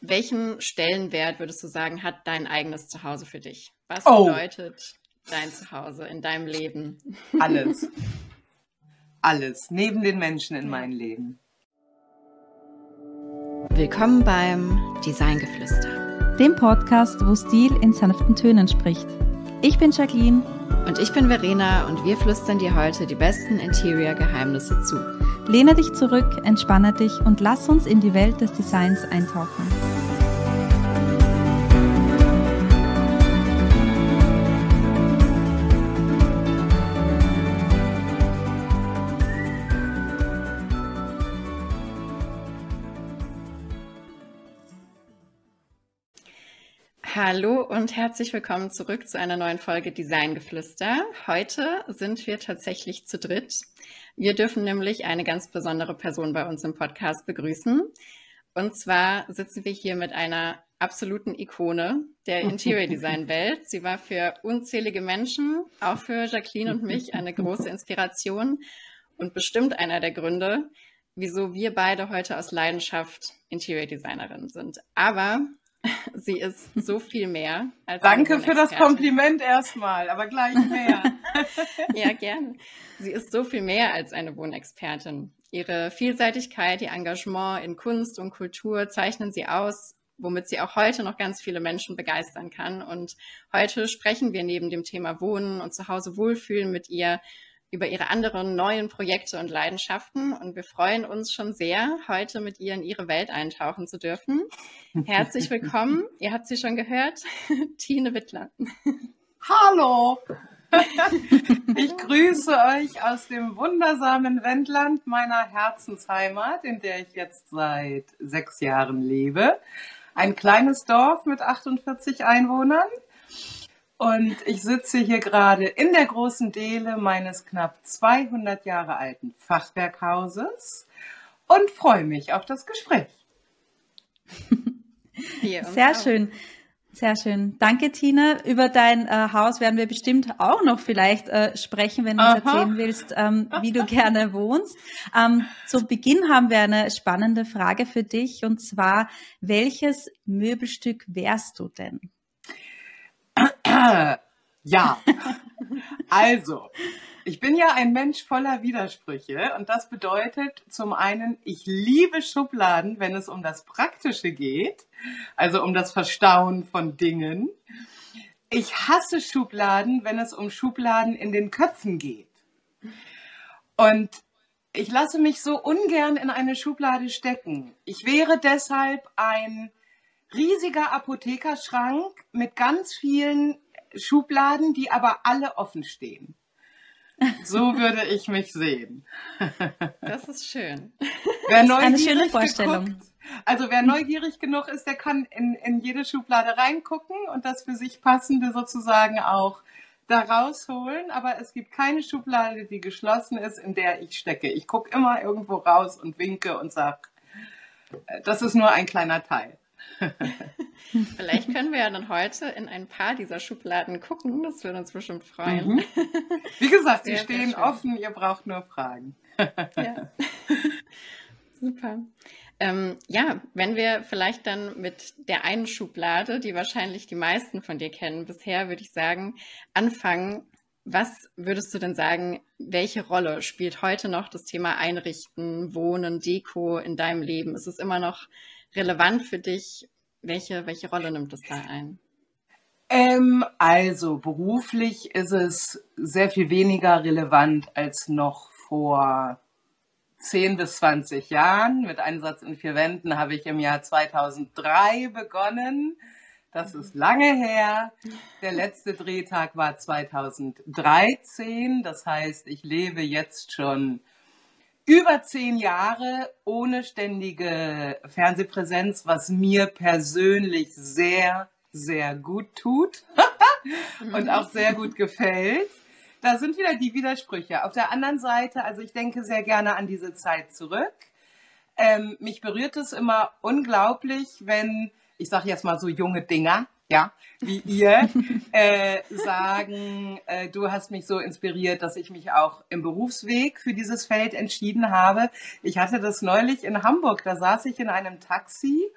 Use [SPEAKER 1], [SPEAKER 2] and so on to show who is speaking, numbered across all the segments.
[SPEAKER 1] welchen Stellenwert würdest du sagen, hat dein eigenes Zuhause für dich? Was oh. bedeutet dein Zuhause in deinem Leben?
[SPEAKER 2] Alles. Alles. Neben den Menschen in meinem Leben.
[SPEAKER 1] Willkommen beim Designgeflüster.
[SPEAKER 3] Dem Podcast, wo Stil in sanften Tönen spricht. Ich bin Jacqueline.
[SPEAKER 1] Und ich bin Verena und wir flüstern dir heute die besten Interior-Geheimnisse zu.
[SPEAKER 3] Lehne dich zurück, entspanne dich und lass uns in die Welt des Designs eintauchen.
[SPEAKER 1] Hallo und herzlich willkommen zurück zu einer neuen Folge Designgeflüster. Heute sind wir tatsächlich zu dritt. Wir dürfen nämlich eine ganz besondere Person bei uns im Podcast begrüßen. Und zwar sitzen wir hier mit einer absoluten Ikone der Interior Design Welt. Sie war für unzählige Menschen, auch für Jacqueline und mich, eine große Inspiration und bestimmt einer der Gründe, wieso wir beide heute aus Leidenschaft Interior Designerin sind. Aber Sie ist so viel mehr.
[SPEAKER 2] Als Danke für das Kompliment erstmal, aber gleich mehr.
[SPEAKER 1] ja, gerne. Sie ist so viel mehr als eine Wohnexpertin. Ihre Vielseitigkeit, ihr Engagement in Kunst und Kultur zeichnen sie aus, womit sie auch heute noch ganz viele Menschen begeistern kann. Und heute sprechen wir neben dem Thema Wohnen und zu Hause wohlfühlen mit ihr über ihre anderen neuen Projekte und Leidenschaften. Und wir freuen uns schon sehr, heute mit ihr in ihre Welt eintauchen zu dürfen. Herzlich willkommen. ihr habt sie schon gehört, Tine Wittler.
[SPEAKER 2] Hallo. Ich grüße euch aus dem wundersamen Wendland meiner Herzensheimat, in der ich jetzt seit sechs Jahren lebe. Ein kleines Dorf mit 48 Einwohnern. Und ich sitze hier gerade in der großen Dele meines knapp 200 Jahre alten Fachwerkhauses und freue mich auf das Gespräch.
[SPEAKER 3] Sehr schön. Sehr schön. Danke, Tina. Über dein äh, Haus werden wir bestimmt auch noch vielleicht äh, sprechen, wenn du uns erzählen willst, ähm, wie du gerne wohnst. Ähm, zu Beginn haben wir eine spannende Frage für dich und zwar, welches Möbelstück wärst du denn?
[SPEAKER 2] Ja, also, ich bin ja ein Mensch voller Widersprüche und das bedeutet zum einen, ich liebe Schubladen, wenn es um das Praktische geht, also um das Verstauen von Dingen. Ich hasse Schubladen, wenn es um Schubladen in den Köpfen geht. Und ich lasse mich so ungern in eine Schublade stecken. Ich wäre deshalb ein riesiger Apothekerschrank mit ganz vielen Schubladen, die aber alle offen stehen. So würde ich mich sehen.
[SPEAKER 1] Das ist schön.
[SPEAKER 3] Wer das ist eine schöne Vorstellung.
[SPEAKER 2] Geguckt, also wer neugierig genug ist, der kann in, in jede Schublade reingucken und das für sich passende sozusagen auch da rausholen. Aber es gibt keine Schublade, die geschlossen ist, in der ich stecke. Ich gucke immer irgendwo raus und winke und sage, äh, das ist nur ein kleiner Teil.
[SPEAKER 1] Vielleicht können wir ja dann heute in ein paar dieser Schubladen gucken. Das würde uns bestimmt freuen. Mhm.
[SPEAKER 2] Wie gesagt, sie stehen offen, ihr braucht nur Fragen.
[SPEAKER 1] ja. Super. Ähm, ja, wenn wir vielleicht dann mit der einen Schublade, die wahrscheinlich die meisten von dir kennen bisher, würde ich sagen, anfangen. Was würdest du denn sagen, welche Rolle spielt heute noch das Thema Einrichten, Wohnen, Deko in deinem Leben? Ist es immer noch relevant für dich? Welche, welche Rolle nimmt es da ein?
[SPEAKER 2] Ähm, also beruflich ist es sehr viel weniger relevant als noch vor 10 bis 20 Jahren. Mit Einsatz in vier Wänden habe ich im Jahr 2003 begonnen. Das ist lange her. Der letzte Drehtag war 2013. Das heißt, ich lebe jetzt schon über zehn Jahre ohne ständige Fernsehpräsenz, was mir persönlich sehr, sehr gut tut und auch sehr gut gefällt. Da sind wieder die Widersprüche. Auf der anderen Seite, also ich denke sehr gerne an diese Zeit zurück. Ähm, mich berührt es immer unglaublich, wenn, ich sage jetzt mal so junge Dinger, ja, wie ihr, äh, sagen, äh, du hast mich so inspiriert, dass ich mich auch im Berufsweg für dieses Feld entschieden habe. Ich hatte das neulich in Hamburg, da saß ich in einem Taxi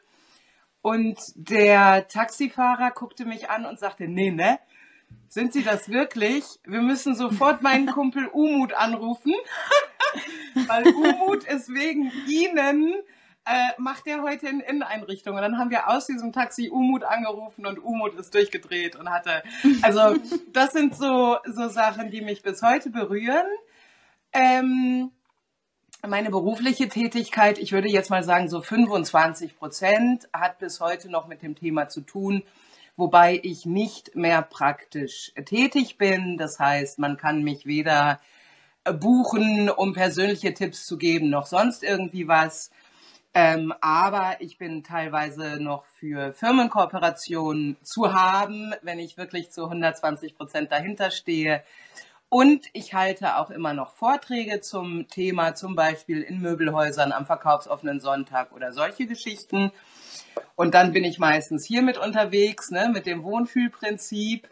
[SPEAKER 2] Und der Taxifahrer guckte mich an und sagte, nee, ne? Sind Sie das wirklich? Wir müssen sofort meinen Kumpel Umut anrufen, weil Umut ist wegen Ihnen äh, macht er heute in Inneneinrichtung. Und dann haben wir aus diesem Taxi Umut angerufen und Umut ist durchgedreht und hatte, also das sind so, so Sachen, die mich bis heute berühren. Ähm, meine berufliche Tätigkeit, ich würde jetzt mal sagen, so 25 Prozent hat bis heute noch mit dem Thema zu tun, wobei ich nicht mehr praktisch tätig bin. Das heißt, man kann mich weder buchen, um persönliche Tipps zu geben, noch sonst irgendwie was. Ähm, aber ich bin teilweise noch für Firmenkooperationen zu haben, wenn ich wirklich zu 120 Prozent dahinter stehe. Und ich halte auch immer noch Vorträge zum Thema, zum Beispiel in Möbelhäusern am verkaufsoffenen Sonntag oder solche Geschichten. Und dann bin ich meistens hier mit unterwegs, ne, mit dem Wohnfühlprinzip.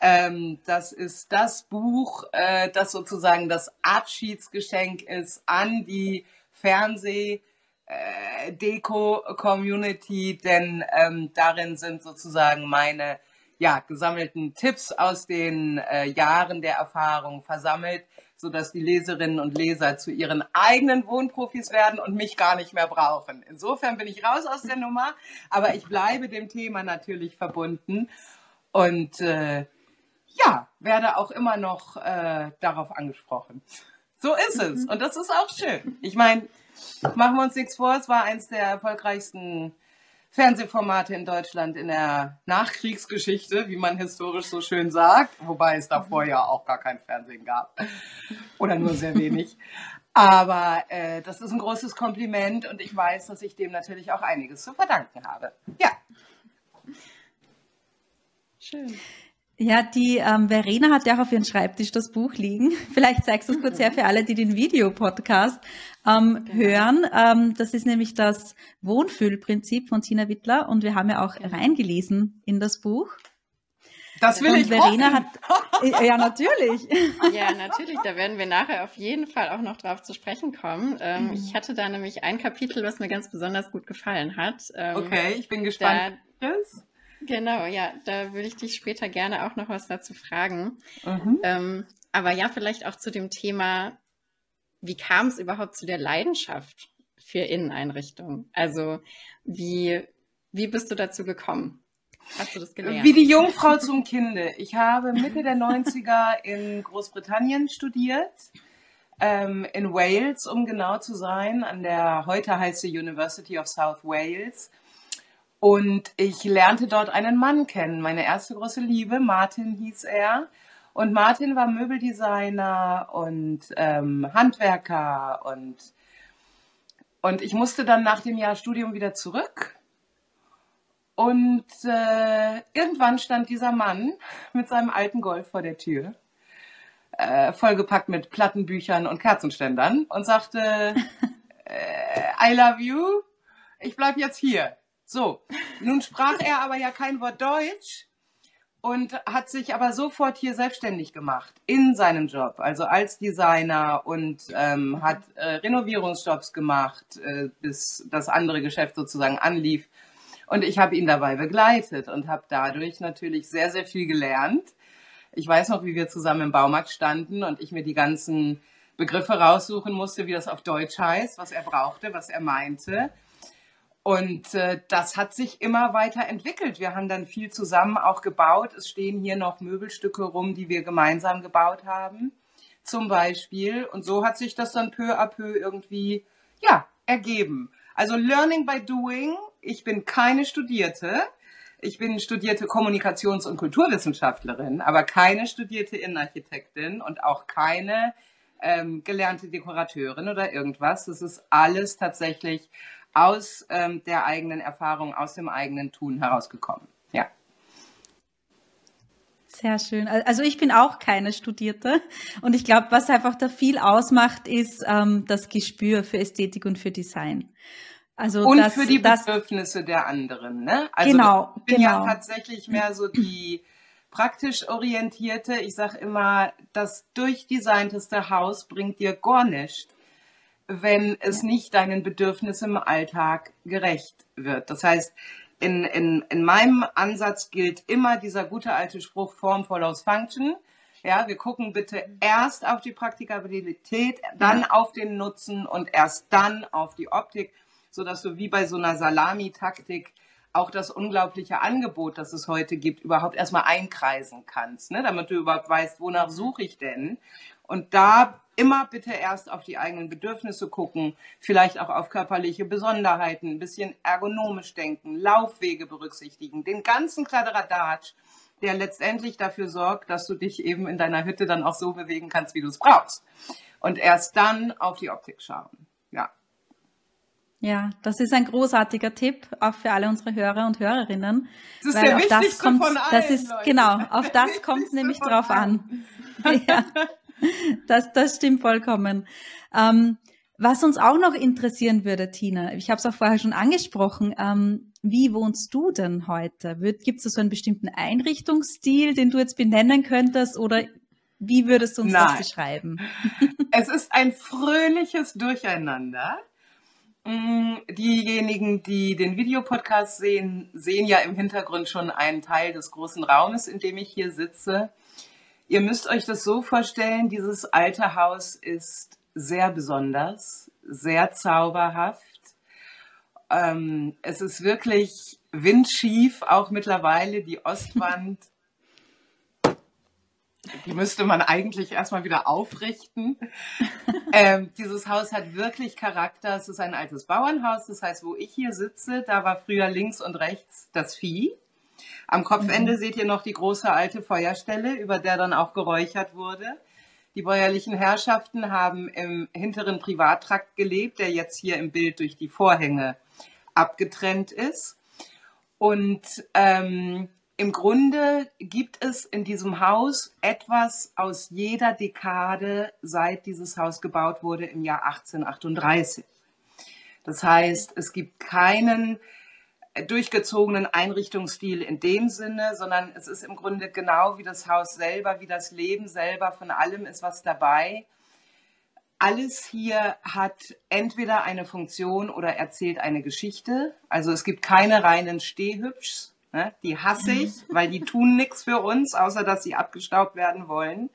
[SPEAKER 2] Ähm, das ist das Buch, äh, das sozusagen das Abschiedsgeschenk ist an die Fernseh- äh, Deko-Community, denn ähm, darin sind sozusagen meine ja, gesammelten Tipps aus den äh, Jahren der Erfahrung versammelt, sodass die Leserinnen und Leser zu ihren eigenen Wohnprofis werden und mich gar nicht mehr brauchen. Insofern bin ich raus aus der Nummer, aber ich bleibe dem Thema natürlich verbunden und äh, ja, werde auch immer noch äh, darauf angesprochen. So ist es. Und das ist auch schön. Ich meine, Machen wir uns nichts vor, es war eins der erfolgreichsten Fernsehformate in Deutschland in der Nachkriegsgeschichte, wie man historisch so schön sagt, wobei es davor ja auch gar kein Fernsehen gab oder nur sehr wenig. Aber äh, das ist ein großes Kompliment und ich weiß, dass ich dem natürlich auch einiges zu verdanken habe. Ja.
[SPEAKER 3] Schön. Ja, die ähm, Verena hat ja auch auf ihrem Schreibtisch das Buch liegen. Vielleicht zeigst du es kurz her für alle, die den Videopodcast ähm, genau. hören. Ähm, das ist nämlich das Wohnfühlprinzip von Tina Wittler und wir haben ja auch genau. reingelesen in das Buch.
[SPEAKER 2] Das will und ich Verena
[SPEAKER 3] hoffen. hat äh, ja natürlich.
[SPEAKER 1] Ja, natürlich. Da werden wir nachher auf jeden Fall auch noch drauf zu sprechen kommen. Ähm, mhm. Ich hatte da nämlich ein Kapitel, was mir ganz besonders gut gefallen hat.
[SPEAKER 2] Ähm, okay, ich bin gespannt.
[SPEAKER 1] Da, Genau, ja, da würde ich dich später gerne auch noch was dazu fragen. Mhm. Ähm, aber ja, vielleicht auch zu dem Thema, wie kam es überhaupt zu der Leidenschaft für Inneneinrichtungen? Also wie, wie bist du dazu gekommen? Hast du das gelernt?
[SPEAKER 2] Wie die Jungfrau zum Kinde. Ich habe Mitte der 90er in Großbritannien studiert, ähm, in Wales, um genau zu sein, an der heute heißt sie University of South Wales. Und ich lernte dort einen Mann kennen, meine erste große Liebe, Martin hieß er. Und Martin war Möbeldesigner und ähm, Handwerker und, und ich musste dann nach dem Jahr Studium wieder zurück. Und äh, irgendwann stand dieser Mann mit seinem alten Golf vor der Tür, äh, vollgepackt mit Plattenbüchern und Kerzenständern und sagte, äh, I love you, ich bleib jetzt hier. So, nun sprach er aber ja kein Wort Deutsch und hat sich aber sofort hier selbstständig gemacht in seinem Job, also als Designer und ähm, hat äh, Renovierungsjobs gemacht, äh, bis das andere Geschäft sozusagen anlief. Und ich habe ihn dabei begleitet und habe dadurch natürlich sehr, sehr viel gelernt. Ich weiß noch, wie wir zusammen im Baumarkt standen und ich mir die ganzen Begriffe raussuchen musste, wie das auf Deutsch heißt, was er brauchte, was er meinte. Und äh, das hat sich immer weiter entwickelt. Wir haben dann viel zusammen auch gebaut. Es stehen hier noch Möbelstücke rum, die wir gemeinsam gebaut haben, zum Beispiel. Und so hat sich das dann peu à peu irgendwie, ja, ergeben. Also Learning by Doing. Ich bin keine Studierte. Ich bin studierte Kommunikations- und Kulturwissenschaftlerin, aber keine studierte Innenarchitektin und auch keine ähm, gelernte Dekorateurin oder irgendwas. Das ist alles tatsächlich aus ähm, der eigenen Erfahrung, aus dem eigenen Tun herausgekommen. Ja.
[SPEAKER 3] Sehr schön. Also ich bin auch keine Studierte und ich glaube, was einfach da viel ausmacht, ist ähm, das Gespür für Ästhetik und für Design.
[SPEAKER 2] Also und das, für die Bedürfnisse das, der anderen. Ne? Also
[SPEAKER 3] genau,
[SPEAKER 2] ich bin
[SPEAKER 3] genau.
[SPEAKER 2] ja tatsächlich mehr so die praktisch orientierte. Ich sage immer, das durchdesignteste Haus bringt dir gar nichts wenn es nicht deinen Bedürfnissen im Alltag gerecht wird. Das heißt, in, in, in meinem Ansatz gilt immer dieser gute alte Spruch Form follows Function. Ja, wir gucken bitte erst auf die Praktikabilität, dann ja. auf den Nutzen und erst dann auf die Optik, so dass du wie bei so einer Salami-Taktik auch das unglaubliche Angebot, das es heute gibt, überhaupt erstmal einkreisen kannst, ne? damit du überhaupt weißt, wonach suche ich denn. Und da immer bitte erst auf die eigenen Bedürfnisse gucken, vielleicht auch auf körperliche Besonderheiten, ein bisschen ergonomisch denken, Laufwege berücksichtigen, den ganzen Kladderadatsch, der letztendlich dafür sorgt, dass du dich eben in deiner Hütte dann auch so bewegen kannst, wie du es brauchst. Und erst dann auf die Optik schauen. Ja.
[SPEAKER 3] Ja, das ist ein großartiger Tipp, auch für alle unsere Hörer und Hörerinnen.
[SPEAKER 2] Das ist weil auf das
[SPEAKER 3] kommt,
[SPEAKER 2] von allen,
[SPEAKER 3] das ist
[SPEAKER 2] Leute.
[SPEAKER 3] genau, auf das kommt es nämlich drauf an. Ja, das, das stimmt vollkommen. Ähm, was uns auch noch interessieren würde, Tina, ich habe es auch vorher schon angesprochen, ähm, wie wohnst du denn heute? Gibt es so einen bestimmten Einrichtungsstil, den du jetzt benennen könntest oder wie würdest du uns Nein. das beschreiben?
[SPEAKER 2] Es ist ein fröhliches Durcheinander. Mm, diejenigen, die den Videopodcast sehen, sehen ja im Hintergrund schon einen Teil des großen Raumes, in dem ich hier sitze. Ihr müsst euch das so vorstellen, dieses alte Haus ist sehr besonders, sehr zauberhaft. Ähm, es ist wirklich windschief, auch mittlerweile die Ostwand die müsste man eigentlich erstmal wieder aufrichten. ähm, dieses Haus hat wirklich Charakter. Es ist ein altes Bauernhaus. Das heißt, wo ich hier sitze, da war früher links und rechts das Vieh. Am Kopfende mhm. seht ihr noch die große alte Feuerstelle, über der dann auch geräuchert wurde. Die bäuerlichen Herrschaften haben im hinteren Privattrakt gelebt, der jetzt hier im Bild durch die Vorhänge abgetrennt ist. Und ähm, im Grunde gibt es in diesem Haus etwas aus jeder Dekade, seit dieses Haus gebaut wurde im Jahr 1838. Das heißt, es gibt keinen durchgezogenen Einrichtungsstil in dem Sinne, sondern es ist im Grunde genau wie das Haus selber, wie das Leben selber, von allem ist was dabei. Alles hier hat entweder eine Funktion oder erzählt eine Geschichte. Also es gibt keine reinen Stehhübschs, Ne? Die hasse ich, weil die tun nichts für uns, außer dass sie abgestaubt werden wollen.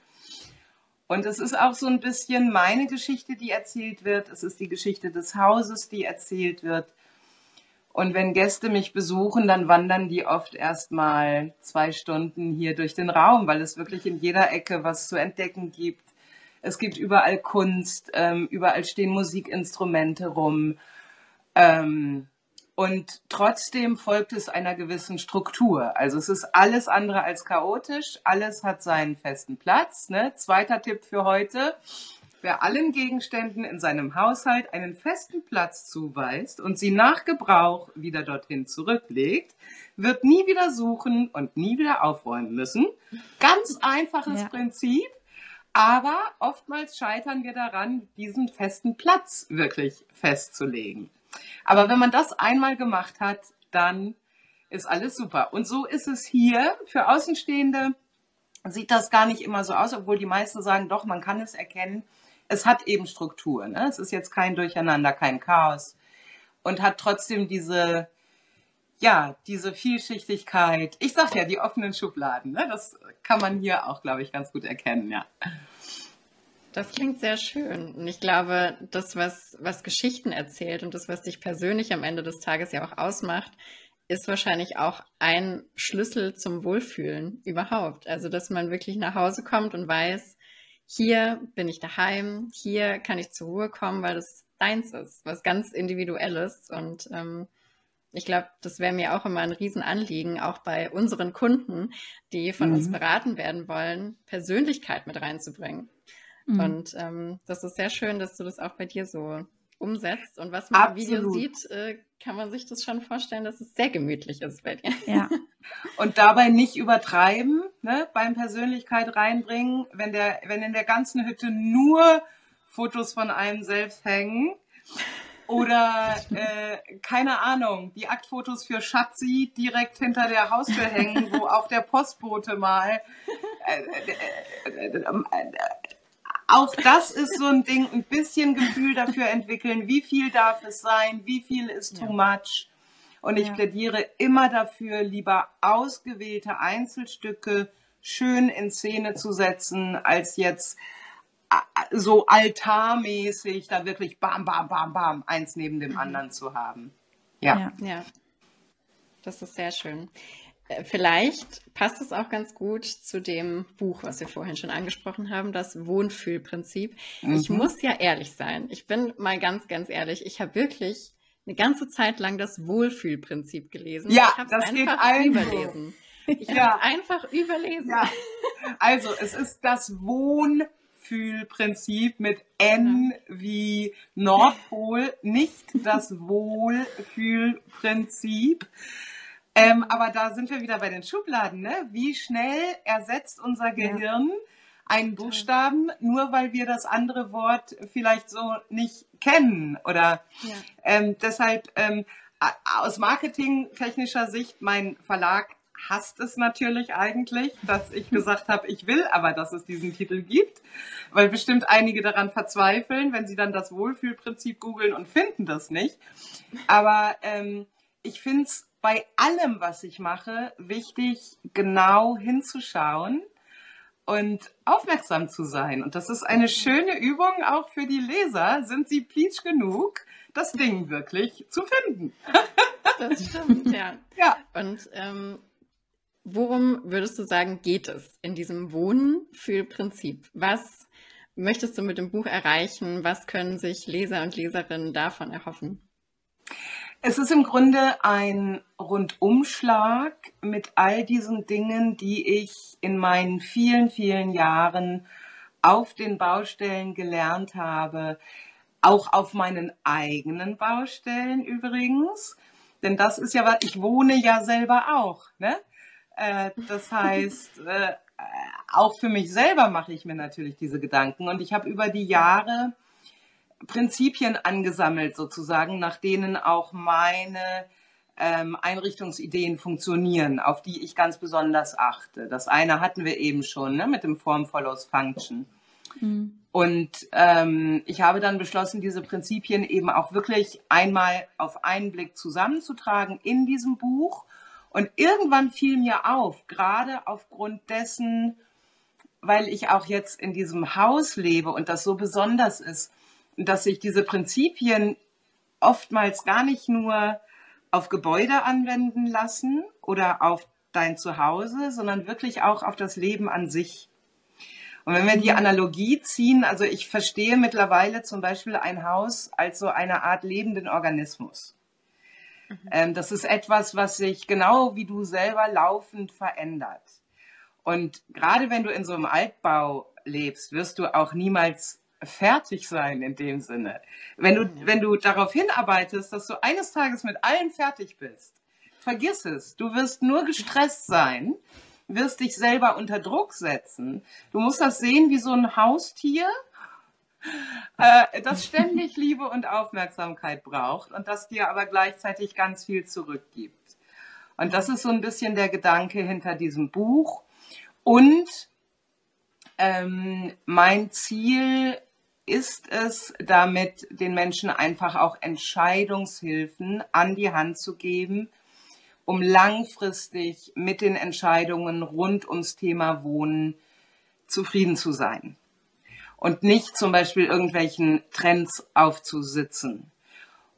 [SPEAKER 2] Und es ist auch so ein bisschen meine Geschichte, die erzählt wird. Es ist die Geschichte des Hauses, die erzählt wird. Und wenn Gäste mich besuchen, dann wandern die oft erst mal zwei Stunden hier durch den Raum, weil es wirklich in jeder Ecke was zu entdecken gibt. Es gibt überall Kunst, ähm, überall stehen Musikinstrumente rum. Ähm, und trotzdem folgt es einer gewissen Struktur. Also es ist alles andere als chaotisch, alles hat seinen festen Platz. Ne? Zweiter Tipp für heute. Wer allen Gegenständen in seinem Haushalt einen festen Platz zuweist und sie nach Gebrauch wieder dorthin zurücklegt, wird nie wieder suchen und nie wieder aufräumen müssen. Ganz einfaches ja. Prinzip, aber oftmals scheitern wir daran, diesen festen Platz wirklich festzulegen. Aber wenn man das einmal gemacht hat, dann ist alles super. Und so ist es hier. Für Außenstehende sieht das gar nicht immer so aus, obwohl die meisten sagen, doch, man kann es erkennen. Es hat eben Struktur. Ne? Es ist jetzt kein Durcheinander, kein Chaos und hat trotzdem diese, ja, diese Vielschichtigkeit. Ich sag ja, die offenen Schubladen. Ne? Das kann man hier auch, glaube ich, ganz gut erkennen. Ja.
[SPEAKER 1] Das klingt sehr schön. Und ich glaube, das, was, was Geschichten erzählt und das, was dich persönlich am Ende des Tages ja auch ausmacht, ist wahrscheinlich auch ein Schlüssel zum Wohlfühlen überhaupt. Also, dass man wirklich nach Hause kommt und weiß, hier bin ich daheim, hier kann ich zur Ruhe kommen, weil das deins ist, was ganz Individuelles. Und ähm, ich glaube, das wäre mir auch immer ein Riesenanliegen, auch bei unseren Kunden, die von mhm. uns beraten werden wollen, Persönlichkeit mit reinzubringen. Mhm. Und ähm, das ist sehr schön, dass du das auch bei dir so umsetzt. Und was man Absolut. im Video sieht, äh, kann man sich das schon vorstellen, dass es sehr gemütlich ist bei dir.
[SPEAKER 3] Ja.
[SPEAKER 2] Und dabei nicht übertreiben, ne, beim Persönlichkeit reinbringen, wenn der, wenn in der ganzen Hütte nur Fotos von einem selbst hängen. Oder äh, keine Ahnung, die Aktfotos für Schatzi direkt hinter der Haustür hängen, wo auch der Postbote mal äh, äh, äh, auch das ist so ein Ding, ein bisschen Gefühl dafür entwickeln, wie viel darf es sein, wie viel ist too much. Und ich plädiere immer dafür, lieber ausgewählte Einzelstücke schön in Szene zu setzen, als jetzt so altarmäßig da wirklich bam, bam, bam, bam, eins neben dem mhm. anderen zu haben.
[SPEAKER 1] Ja. ja. ja. Das ist sehr schön. Äh, vielleicht passt es auch ganz gut zu dem Buch, was wir vorhin schon angesprochen haben, das Wohnfühlprinzip. Mhm. Ich muss ja ehrlich sein. Ich bin mal ganz, ganz ehrlich. Ich habe wirklich eine ganze Zeit lang das Wohlfühlprinzip gelesen.
[SPEAKER 2] Ja, das geht allen
[SPEAKER 1] überlesen. Ich ja. habe einfach überlesen. Ja.
[SPEAKER 2] Also, es ist das Wohnfühlprinzip mit N wie Nordpol, nicht das Wohlfühlprinzip. Ähm, aber da sind wir wieder bei den Schubladen. Ne? Wie schnell ersetzt unser Gehirn ja. einen Buchstaben, nur weil wir das andere Wort vielleicht so nicht kennen? Oder ja. ähm, deshalb ähm, aus marketingtechnischer Sicht, mein Verlag hasst es natürlich eigentlich, dass ich gesagt habe, ich will aber, dass es diesen Titel gibt, weil bestimmt einige daran verzweifeln, wenn sie dann das Wohlfühlprinzip googeln und finden das nicht. Aber ähm, ich finde es bei allem, was ich mache, wichtig, genau hinzuschauen und aufmerksam zu sein. Und das ist eine schöne Übung auch für die Leser. Sind sie peach genug, das Ding wirklich zu finden?
[SPEAKER 1] Das stimmt, ja. ja. Und ähm, worum würdest du sagen, geht es in diesem Wohnen-Fühl-Prinzip? Was möchtest du mit dem Buch erreichen? Was können sich Leser und Leserinnen davon erhoffen?
[SPEAKER 2] Es ist im Grunde ein Rundumschlag mit all diesen Dingen, die ich in meinen vielen, vielen Jahren auf den Baustellen gelernt habe, auch auf meinen eigenen Baustellen übrigens. Denn das ist ja was, ich wohne ja selber auch. Ne? Äh, das heißt, äh, auch für mich selber mache ich mir natürlich diese Gedanken. Und ich habe über die Jahre Prinzipien angesammelt, sozusagen, nach denen auch meine ähm, Einrichtungsideen funktionieren, auf die ich ganz besonders achte. Das eine hatten wir eben schon ne, mit dem Form follows Function. Mhm. Und ähm, ich habe dann beschlossen, diese Prinzipien eben auch wirklich einmal auf einen Blick zusammenzutragen in diesem Buch. Und irgendwann fiel mir auf, gerade aufgrund dessen, weil ich auch jetzt in diesem Haus lebe und das so besonders ist, dass sich diese Prinzipien oftmals gar nicht nur auf Gebäude anwenden lassen oder auf dein Zuhause, sondern wirklich auch auf das Leben an sich. Und wenn wir die mhm. Analogie ziehen, also ich verstehe mittlerweile zum Beispiel ein Haus als so eine Art lebenden Organismus. Mhm. Ähm, das ist etwas, was sich genau wie du selber laufend verändert. Und gerade wenn du in so einem Altbau lebst, wirst du auch niemals fertig sein in dem Sinne. Wenn du, mhm. wenn du darauf hinarbeitest, dass du eines Tages mit allen fertig bist, vergiss es. Du wirst nur gestresst sein, wirst dich selber unter Druck setzen. Du musst das sehen wie so ein Haustier, äh, das ständig Liebe und Aufmerksamkeit braucht und das dir aber gleichzeitig ganz viel zurückgibt. Und das ist so ein bisschen der Gedanke hinter diesem Buch. Und ähm, mein Ziel ist es, damit den Menschen einfach auch Entscheidungshilfen an die Hand zu geben, um langfristig mit den Entscheidungen rund ums Thema Wohnen zufrieden zu sein und nicht zum Beispiel irgendwelchen Trends aufzusitzen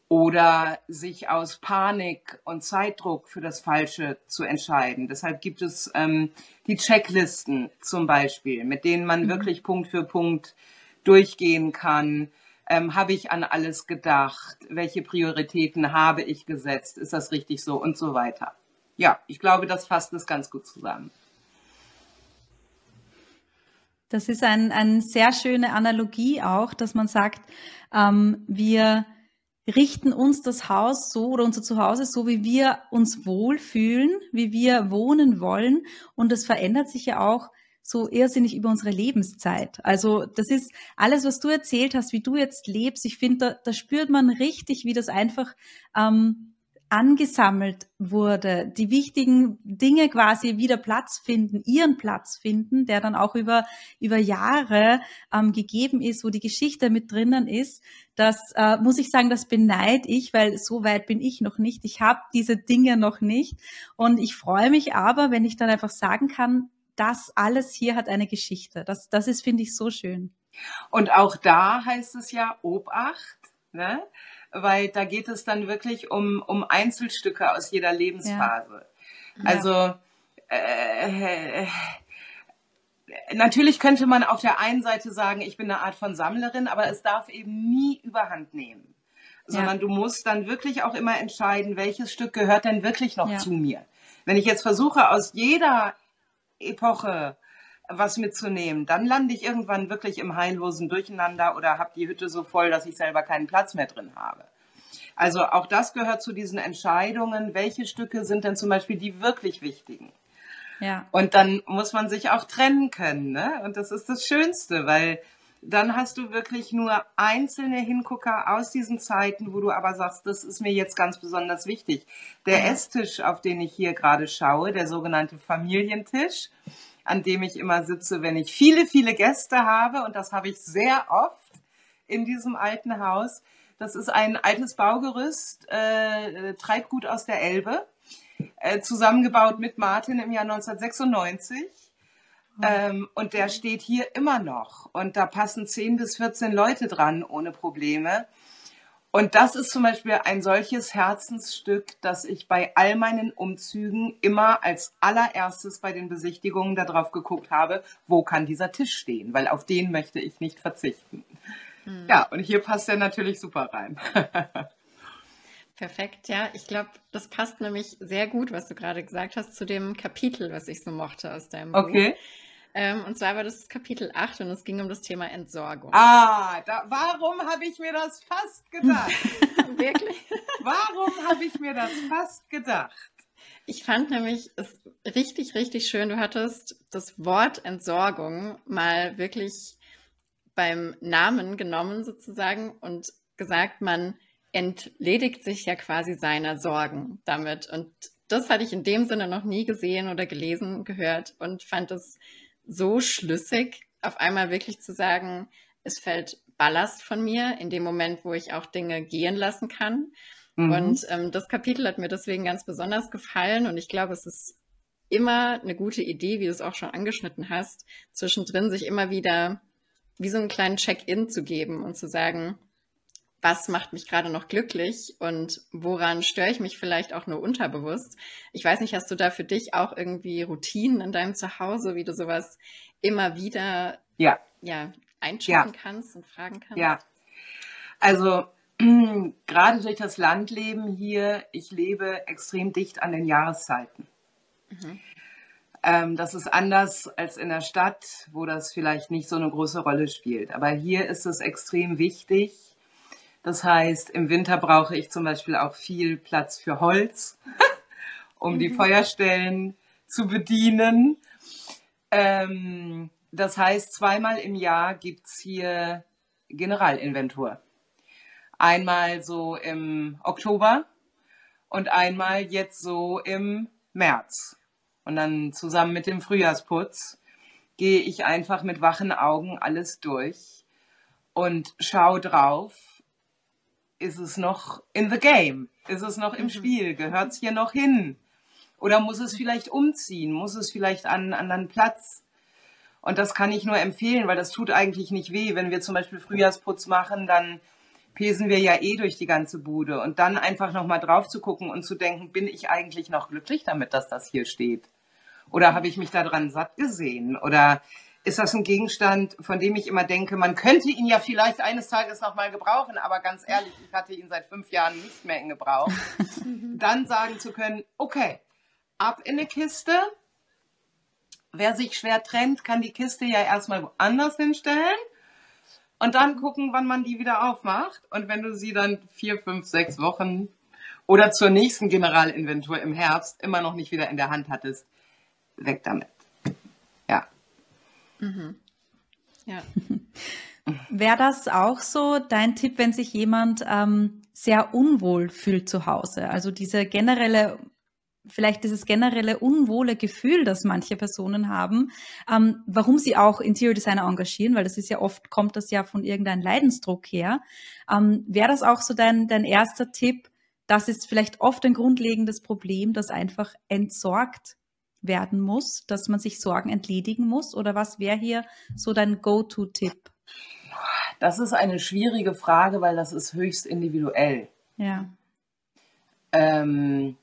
[SPEAKER 2] oder sich aus Panik und Zeitdruck für das Falsche zu entscheiden. Deshalb gibt es ähm, die Checklisten zum Beispiel, mit denen man mhm. wirklich Punkt für Punkt durchgehen kann. Ähm, habe ich an alles gedacht? Welche Prioritäten habe ich gesetzt? Ist das richtig so? Und so weiter. Ja, ich glaube, das fasst es ganz gut zusammen.
[SPEAKER 3] Das ist ein, eine sehr schöne Analogie auch, dass man sagt, ähm, wir richten uns das Haus so oder unser Zuhause so, wie wir uns wohlfühlen, wie wir wohnen wollen. Und das verändert sich ja auch so irrsinnig über unsere Lebenszeit. Also das ist alles, was du erzählt hast, wie du jetzt lebst. Ich finde, da, da spürt man richtig, wie das einfach ähm, angesammelt wurde, die wichtigen Dinge quasi wieder Platz finden, ihren Platz finden, der dann auch über, über Jahre ähm, gegeben ist, wo die Geschichte mit drinnen ist, das äh, muss ich sagen, das beneide ich, weil so weit bin ich noch nicht. Ich habe diese Dinge noch nicht. Und ich freue mich aber, wenn ich dann einfach sagen kann, das alles hier hat eine Geschichte. Das, das ist, finde ich, so schön.
[SPEAKER 2] Und auch da heißt es ja Obacht, ne? weil da geht es dann wirklich um, um Einzelstücke aus jeder Lebensphase. Ja. Also äh, natürlich könnte man auf der einen Seite sagen, ich bin eine Art von Sammlerin, aber es darf eben nie überhand nehmen. Sondern ja. du musst dann wirklich auch immer entscheiden, welches Stück gehört denn wirklich noch ja. zu mir. Wenn ich jetzt versuche, aus jeder Epoche was mitzunehmen, dann lande ich irgendwann wirklich im heillosen Durcheinander oder habe die Hütte so voll, dass ich selber keinen Platz mehr drin habe. Also auch das gehört zu diesen Entscheidungen, welche Stücke sind denn zum Beispiel die wirklich wichtigen. Ja. Und dann muss man sich auch trennen können. Ne? Und das ist das Schönste, weil dann hast du wirklich nur einzelne Hingucker aus diesen Zeiten, wo du aber sagst, das ist mir jetzt ganz besonders wichtig. Der Esstisch, auf den ich hier gerade schaue, der sogenannte Familientisch, an dem ich immer sitze, wenn ich viele, viele Gäste habe. Und das habe ich sehr oft in diesem alten Haus. Das ist ein altes Baugerüst, äh, Treibgut aus der Elbe, äh, zusammengebaut mit Martin im Jahr 1996. Ähm, und der steht hier immer noch. Und da passen 10 bis 14 Leute dran ohne Probleme. Und das ist zum Beispiel ein solches Herzensstück, dass ich bei all meinen Umzügen immer als allererstes bei den Besichtigungen darauf geguckt habe, wo kann dieser Tisch stehen, weil auf den möchte ich nicht verzichten. Mhm. Ja, und hier passt er natürlich super rein.
[SPEAKER 1] Perfekt, ja. Ich glaube, das passt nämlich sehr gut, was du gerade gesagt hast, zu dem Kapitel, was ich so mochte aus deinem
[SPEAKER 2] okay. Buch. Okay.
[SPEAKER 1] Ähm, und zwar war das Kapitel 8 und es ging um das Thema Entsorgung.
[SPEAKER 2] Ah, da, warum habe ich mir das fast gedacht? Wirklich? Warum habe ich mir das fast gedacht?
[SPEAKER 1] Ich fand nämlich es richtig, richtig schön. Du hattest das Wort Entsorgung mal wirklich beim Namen genommen sozusagen und gesagt, man entledigt sich ja quasi seiner Sorgen damit. Und das hatte ich in dem Sinne noch nie gesehen oder gelesen, gehört und fand es so schlüssig, auf einmal wirklich zu sagen, es fällt Ballast von mir in dem Moment, wo ich auch Dinge gehen lassen kann. Mhm. Und ähm, das Kapitel hat mir deswegen ganz besonders gefallen und ich glaube, es ist immer eine gute Idee, wie du es auch schon angeschnitten hast, zwischendrin sich immer wieder wie so einen kleinen Check-in zu geben und zu sagen, was macht mich gerade noch glücklich und woran störe ich mich vielleicht auch nur unterbewusst. Ich weiß nicht, hast du da für dich auch irgendwie Routinen in deinem Zuhause, wie du sowas immer wieder
[SPEAKER 2] ja.
[SPEAKER 1] Ja, einchecken ja. kannst und fragen kannst?
[SPEAKER 2] Ja, also gerade durch das Landleben hier, ich lebe extrem dicht an den Jahreszeiten. Mhm. Ähm, das ist anders als in der Stadt, wo das vielleicht nicht so eine große Rolle spielt. Aber hier ist es extrem wichtig, das heißt, im Winter brauche ich zum Beispiel auch viel Platz für Holz, um mhm. die Feuerstellen zu bedienen. Ähm, das heißt, zweimal im Jahr gibt es hier Generalinventur. Einmal so im Oktober und einmal jetzt so im März. Und dann zusammen mit dem Frühjahrsputz gehe ich einfach mit wachen Augen alles durch und schaue drauf, ist es noch in the game? Ist es noch im mhm. Spiel? Gehört es hier noch hin? Oder muss es vielleicht umziehen? Muss es vielleicht an einen anderen Platz? Und das kann ich nur empfehlen, weil das tut eigentlich nicht weh. Wenn wir zum Beispiel Frühjahrsputz machen, dann pesen wir ja eh durch die ganze Bude. Und dann einfach nochmal drauf zu gucken und zu denken, bin ich eigentlich noch glücklich damit, dass das hier steht? Oder habe ich mich daran satt gesehen? Oder ist das ein Gegenstand, von dem ich immer denke, man könnte ihn ja vielleicht eines Tages nochmal gebrauchen, aber ganz ehrlich, ich hatte ihn seit fünf Jahren nicht mehr in Gebrauch. Dann sagen zu können, okay, ab in eine Kiste. Wer sich schwer trennt, kann die Kiste ja erstmal woanders hinstellen und dann gucken, wann man die wieder aufmacht. Und wenn du sie dann vier, fünf, sechs Wochen oder zur nächsten Generalinventur im Herbst immer noch nicht wieder in der Hand hattest, weg damit.
[SPEAKER 3] Mhm. Ja. Wäre das auch so dein Tipp, wenn sich jemand ähm, sehr unwohl fühlt zu Hause. Also diese generelle vielleicht dieses generelle unwohle Gefühl, das manche Personen haben, ähm, warum sie auch Interior Designer engagieren, weil das ist ja oft, kommt das ja von irgendeinem Leidensdruck her. Ähm, Wäre das auch so dein, dein erster Tipp? Das ist vielleicht oft ein grundlegendes Problem, das einfach entsorgt werden muss, dass man sich Sorgen entledigen muss? Oder was wäre hier so dein Go-To-Tipp?
[SPEAKER 2] Das ist eine schwierige Frage, weil das ist höchst individuell.
[SPEAKER 3] Ja.
[SPEAKER 2] Ähm,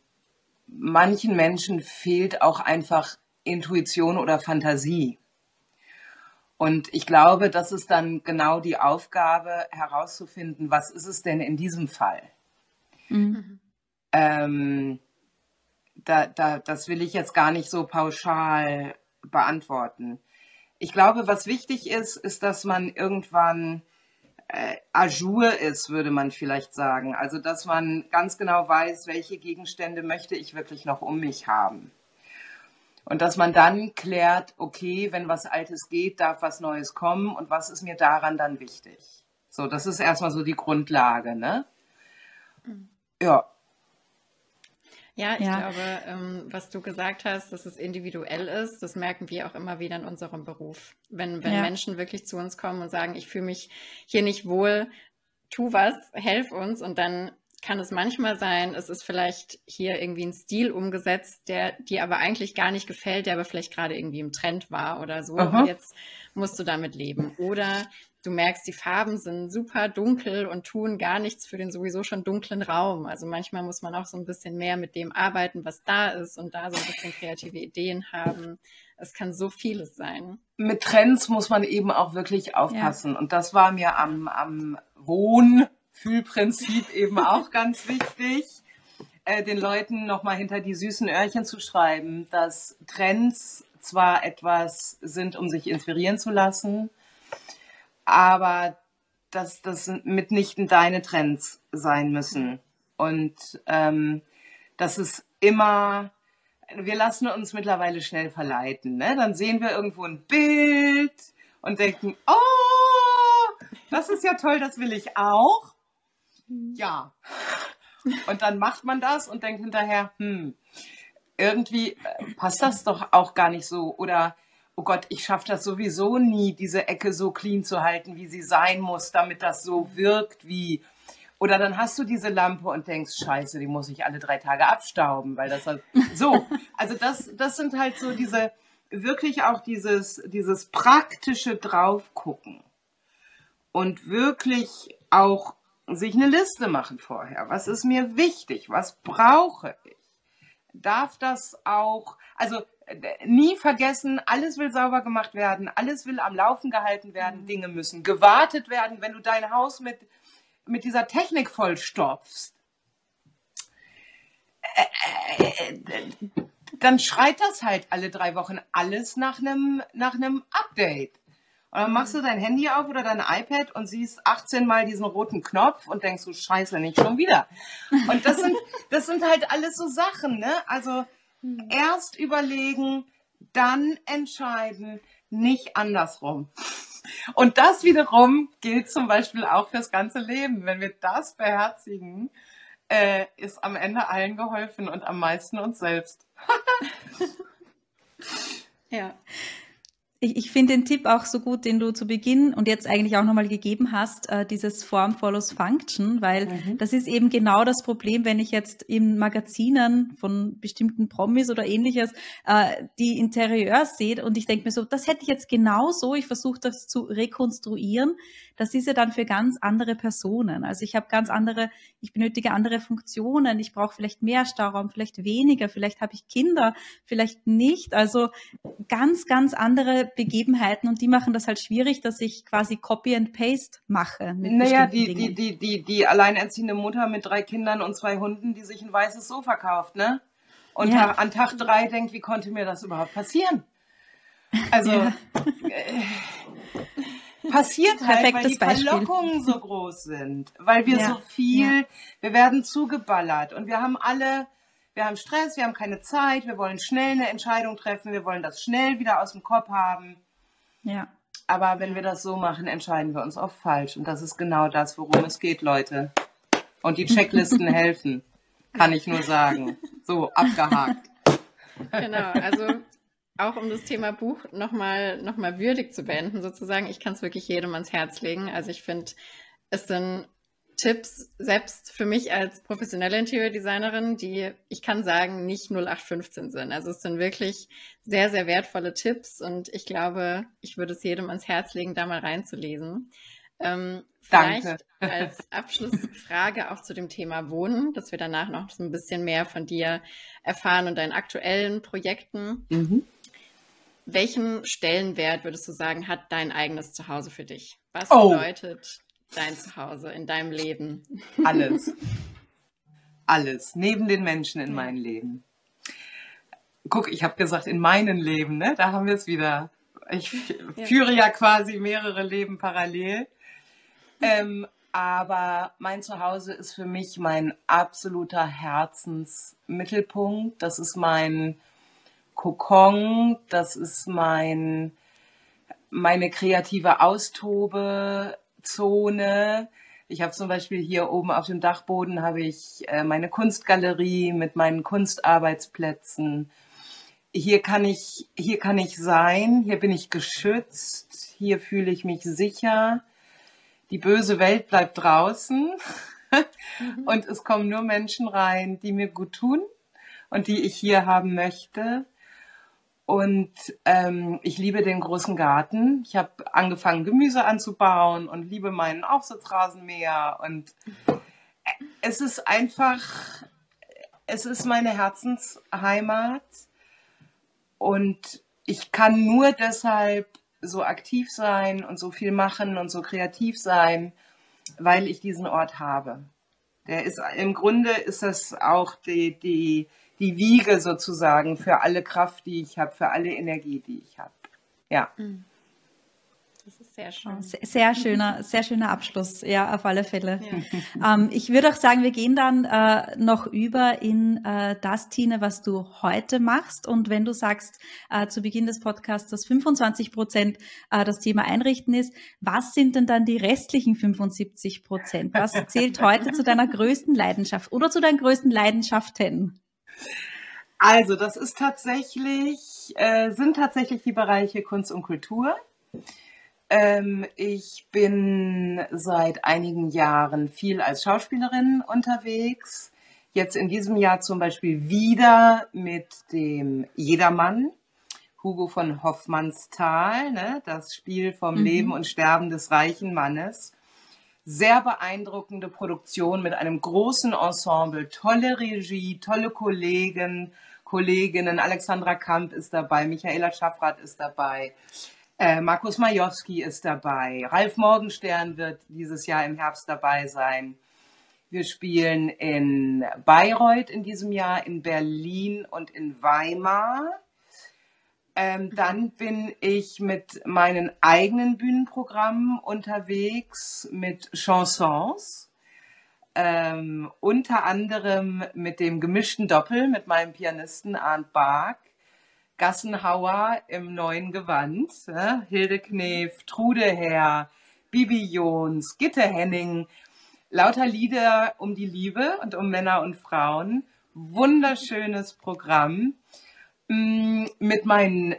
[SPEAKER 2] manchen Menschen fehlt auch einfach Intuition oder Fantasie. Und ich glaube, das ist dann genau die Aufgabe herauszufinden, was ist es denn in diesem Fall? Mhm. Ähm, da, da, das will ich jetzt gar nicht so pauschal beantworten. Ich glaube, was wichtig ist, ist, dass man irgendwann äh, ajour ist, würde man vielleicht sagen. Also, dass man ganz genau weiß, welche Gegenstände möchte ich wirklich noch um mich haben. Und dass man dann klärt, okay, wenn was Altes geht, darf was Neues kommen und was ist mir daran dann wichtig? So, das ist erstmal so die Grundlage, ne? Mhm. Ja.
[SPEAKER 1] Ja, ich ja. glaube, ähm, was du gesagt hast, dass es individuell ist, das merken wir auch immer wieder in unserem Beruf. Wenn, wenn ja. Menschen wirklich zu uns kommen und sagen, ich fühle mich hier nicht wohl, tu was, helf uns und dann kann es manchmal sein, es ist vielleicht hier irgendwie ein Stil umgesetzt, der dir aber eigentlich gar nicht gefällt, der aber vielleicht gerade irgendwie im Trend war oder so. Aha. Und jetzt musst du damit leben. Oder du merkst, die Farben sind super dunkel und tun gar nichts für den sowieso schon dunklen Raum. Also manchmal muss man auch so ein bisschen mehr mit dem arbeiten, was da ist und da so ein bisschen kreative Ideen haben. Es kann so vieles sein.
[SPEAKER 2] Mit Trends muss man eben auch wirklich aufpassen. Ja. Und das war mir am, am Wohnfühlprinzip eben auch ganz wichtig, äh, den Leuten nochmal hinter die süßen Öhrchen zu schreiben, dass Trends zwar etwas sind, um sich inspirieren zu lassen, aber dass das mitnichten deine Trends sein müssen. Und ähm, das ist immer, wir lassen uns mittlerweile schnell verleiten. Ne? Dann sehen wir irgendwo ein Bild und denken, oh, das ist ja toll, das will ich auch. Ja. Und dann macht man das und denkt hinterher, hm, irgendwie äh, passt das doch auch gar nicht so. Oder oh Gott, ich schaffe das sowieso nie, diese Ecke so clean zu halten, wie sie sein muss, damit das so wirkt wie. Oder dann hast du diese Lampe und denkst, scheiße, die muss ich alle drei Tage abstauben, weil das halt so. Also das, das sind halt so diese, wirklich auch dieses, dieses praktische Draufgucken. Und wirklich auch sich eine Liste machen vorher. Was ist mir wichtig? Was brauche ich? Darf das auch, also nie vergessen, alles will sauber gemacht werden, alles will am Laufen gehalten werden, mhm. Dinge müssen gewartet werden, wenn du dein Haus mit, mit dieser Technik vollstopfst. Äh, äh, äh, dann schreit das halt alle drei Wochen alles nach einem nach einem Update. Und dann machst du dein Handy auf oder dein iPad und siehst 18 Mal diesen roten Knopf und denkst du, scheiße, nicht schon wieder. Und das sind, das sind halt alles so Sachen, ne? Also hm. Erst überlegen, dann entscheiden, nicht andersrum. Und das wiederum gilt zum Beispiel auch fürs ganze Leben. Wenn wir das beherzigen, äh, ist am Ende allen geholfen und am meisten uns selbst.
[SPEAKER 3] ja. Ich, ich finde den Tipp auch so gut, den du zu Beginn und jetzt eigentlich auch nochmal gegeben hast, äh, dieses Form follows Function, weil mhm. das ist eben genau das Problem, wenn ich jetzt in Magazinen von bestimmten Promis oder ähnliches äh, die Interieurs sehe und ich denke mir so, das hätte ich jetzt genau so, ich versuche das zu rekonstruieren, das ist ja dann für ganz andere Personen. Also ich habe ganz andere, ich benötige andere Funktionen, ich brauche vielleicht mehr Stauraum, vielleicht weniger, vielleicht habe ich Kinder, vielleicht nicht. Also ganz, ganz andere Begebenheiten und die machen das halt schwierig, dass ich quasi Copy and Paste mache.
[SPEAKER 2] naja, die, die, die, die, die alleinerziehende Mutter mit drei Kindern und zwei Hunden, die sich ein weißes Sofa kauft, ne? Und ja. an Tag drei denkt, wie konnte mir das überhaupt passieren? Also, ja. äh, passiert halt, weil die Beispiel. Verlockungen so groß sind, weil wir ja. so viel, ja. wir werden zugeballert und wir haben alle, wir haben Stress, wir haben keine Zeit, wir wollen schnell eine Entscheidung treffen, wir wollen das schnell wieder aus dem Kopf haben.
[SPEAKER 3] Ja.
[SPEAKER 2] Aber wenn wir das so machen, entscheiden wir uns oft falsch und das ist genau das, worum es geht, Leute. Und die Checklisten helfen, kann ich nur sagen. So, abgehakt.
[SPEAKER 1] Genau, also auch um das Thema Buch nochmal noch mal würdig zu beenden, sozusagen, ich kann es wirklich jedem ans Herz legen. Also ich finde, es sind Tipps, selbst für mich als professionelle Interior-Designerin, die, ich kann sagen, nicht 0815 sind. Also es sind wirklich sehr, sehr wertvolle Tipps und ich glaube, ich würde es jedem ans Herz legen, da mal reinzulesen. Ähm, vielleicht als Abschlussfrage auch zu dem Thema Wohnen, dass wir danach noch so ein bisschen mehr von dir erfahren und deinen aktuellen Projekten. Mhm. Welchen Stellenwert würdest du sagen, hat dein eigenes Zuhause für dich? Was oh. bedeutet dein Zuhause in deinem Leben?
[SPEAKER 2] Alles. Alles. Neben den Menschen in ja. meinem Leben. Guck, ich habe gesagt, in meinem Leben, ne? Da haben wir es wieder. Ich ja. führe ja quasi mehrere Leben parallel. Ähm, aber mein Zuhause ist für mich mein absoluter Herzensmittelpunkt. Das ist mein Kokon, das ist mein, meine kreative Austobezone. Ich habe zum Beispiel hier oben auf dem Dachboden habe ich äh, meine Kunstgalerie mit meinen Kunstarbeitsplätzen. Hier kann ich, hier kann ich sein, hier bin ich geschützt, hier fühle ich mich sicher. Die böse Welt bleibt draußen mhm. und es kommen nur Menschen rein, die mir gut tun und die ich hier haben möchte. Und ähm, ich liebe den großen Garten. Ich habe angefangen, Gemüse anzubauen und liebe meinen Aufsitzrasenmäher. Und es ist einfach, es ist meine Herzensheimat. Und ich kann nur deshalb so aktiv sein und so viel machen und so kreativ sein, weil ich diesen Ort habe. Der ist im Grunde ist das auch die, die die Wiege sozusagen für alle Kraft, die ich habe, für alle Energie, die ich habe. Ja. Mhm.
[SPEAKER 3] Das ist sehr schön. Sehr, sehr, schöner, sehr schöner Abschluss, ja, auf alle Fälle. Ja. Ähm, ich würde auch sagen, wir gehen dann äh, noch über in äh, das, Tine, was du heute machst. Und wenn du sagst äh, zu Beginn des Podcasts, dass 25 Prozent äh, das Thema Einrichten ist, was sind denn dann die restlichen 75 Prozent? Was zählt heute zu deiner größten Leidenschaft oder zu deinen größten Leidenschaften?
[SPEAKER 2] Also, das ist tatsächlich, äh, sind tatsächlich die Bereiche Kunst und Kultur. Ähm, ich bin seit einigen Jahren viel als Schauspielerin unterwegs. Jetzt in diesem Jahr zum Beispiel wieder mit dem Jedermann, Hugo von Hoffmannsthal, ne, das Spiel vom mhm. Leben und Sterben des reichen Mannes sehr beeindruckende Produktion mit einem großen Ensemble, tolle Regie, tolle Kollegen, Kolleginnen. Alexandra Kamp ist dabei, Michaela Schaffrath ist dabei, äh, Markus Majowski ist dabei, Ralf Morgenstern wird dieses Jahr im Herbst dabei sein. Wir spielen in Bayreuth in diesem Jahr, in Berlin und in Weimar. Ähm, dann bin ich mit meinen eigenen Bühnenprogrammen unterwegs, mit Chansons. Ähm, unter anderem mit dem gemischten Doppel mit meinem Pianisten Arndt Bark, Gassenhauer im neuen Gewand, äh, Hilde Knef, Trude Herr, Bibi Jons, Gitte Henning, lauter Lieder um die Liebe und um Männer und Frauen. Wunderschönes Programm. Mm, mit meinen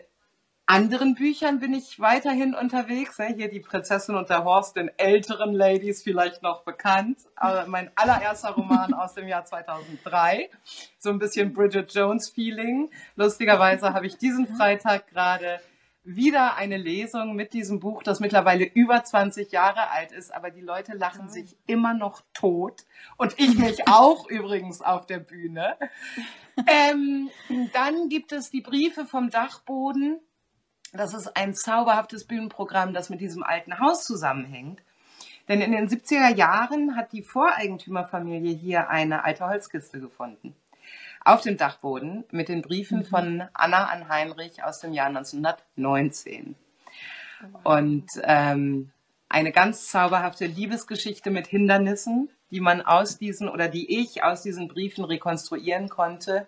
[SPEAKER 2] anderen Büchern bin ich weiterhin unterwegs. Hier die Prinzessin und der Horst, den älteren Ladies vielleicht noch bekannt. Mein allererster Roman aus dem Jahr 2003. So ein bisschen Bridget Jones Feeling. Lustigerweise habe ich diesen Freitag gerade wieder eine Lesung mit diesem Buch, das mittlerweile über 20 Jahre alt ist, aber die Leute lachen sich immer noch tot und ich mich auch übrigens auf der Bühne. Ähm, dann gibt es die Briefe vom Dachboden. Das ist ein zauberhaftes Bühnenprogramm, das mit diesem alten Haus zusammenhängt. Denn in den 70er Jahren hat die Voreigentümerfamilie hier eine alte Holzkiste gefunden auf dem Dachboden mit den Briefen mhm. von Anna an Heinrich aus dem Jahr 1919. Und ähm, eine ganz zauberhafte Liebesgeschichte mit Hindernissen, die man aus diesen oder die ich aus diesen Briefen rekonstruieren konnte.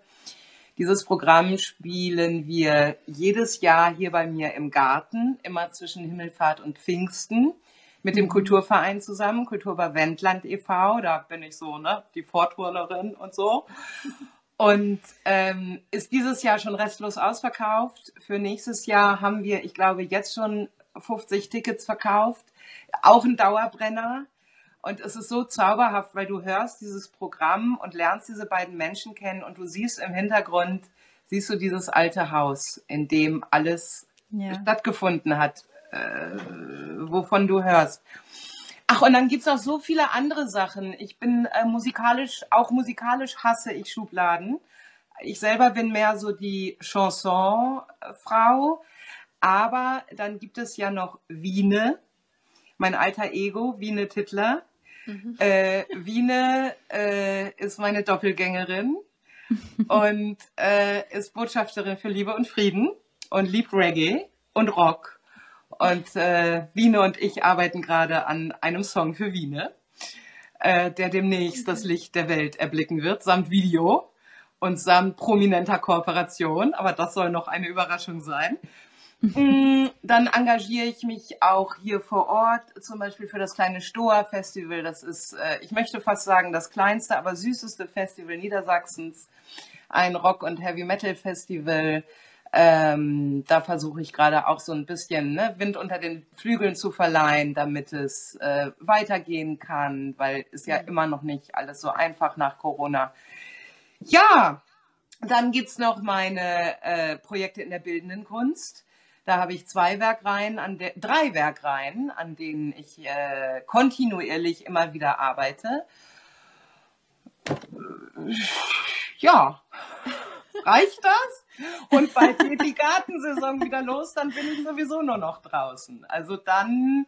[SPEAKER 2] Dieses Programm spielen wir jedes Jahr hier bei mir im Garten, immer zwischen Himmelfahrt und Pfingsten. mit dem Kulturverein zusammen, Kulturbar Wendland e.V., da bin ich so, ne, die Vorturnerin und so. Und ähm, ist dieses Jahr schon restlos ausverkauft. Für nächstes Jahr haben wir, ich glaube, jetzt schon 50 Tickets verkauft. Auch ein Dauerbrenner. Und es ist so zauberhaft, weil du hörst dieses Programm und lernst diese beiden Menschen kennen und du siehst im Hintergrund, siehst du dieses alte Haus, in dem alles ja. stattgefunden hat, äh, wovon du hörst. Ach, und dann gibt es noch so viele andere Sachen. Ich bin äh, musikalisch, auch musikalisch hasse ich Schubladen. Ich selber bin mehr so die Chanson-Frau. Aber dann gibt es ja noch Wiene, mein alter Ego, Wiene Tittler. Mhm. Äh, Wiene äh, ist meine Doppelgängerin und äh, ist Botschafterin für Liebe und Frieden und liebt Reggae und Rock. Und äh, Wiene und ich arbeiten gerade an einem Song für Wiene, äh, der demnächst das Licht der Welt erblicken wird, samt Video und samt prominenter Kooperation. Aber das soll noch eine Überraschung sein. Mm, dann engagiere ich mich auch hier vor Ort, zum Beispiel für das kleine Stoa Festival. Das ist, äh, ich möchte fast sagen, das kleinste, aber süßeste Festival Niedersachsens. Ein Rock- und Heavy-Metal-Festival. Ähm, da versuche ich gerade auch so ein bisschen ne, Wind unter den Flügeln zu verleihen, damit es äh, weitergehen kann, weil es ja immer noch nicht alles so einfach nach Corona. Ja, dann gibt es noch meine äh, Projekte in der bildenden Kunst. Da habe ich zwei Werkreihen, an de drei Werkreihen, an denen ich äh, kontinuierlich immer wieder arbeite. Ja, reicht das? Und bald geht die Gartensaison wieder los, dann bin ich sowieso nur noch draußen. Also dann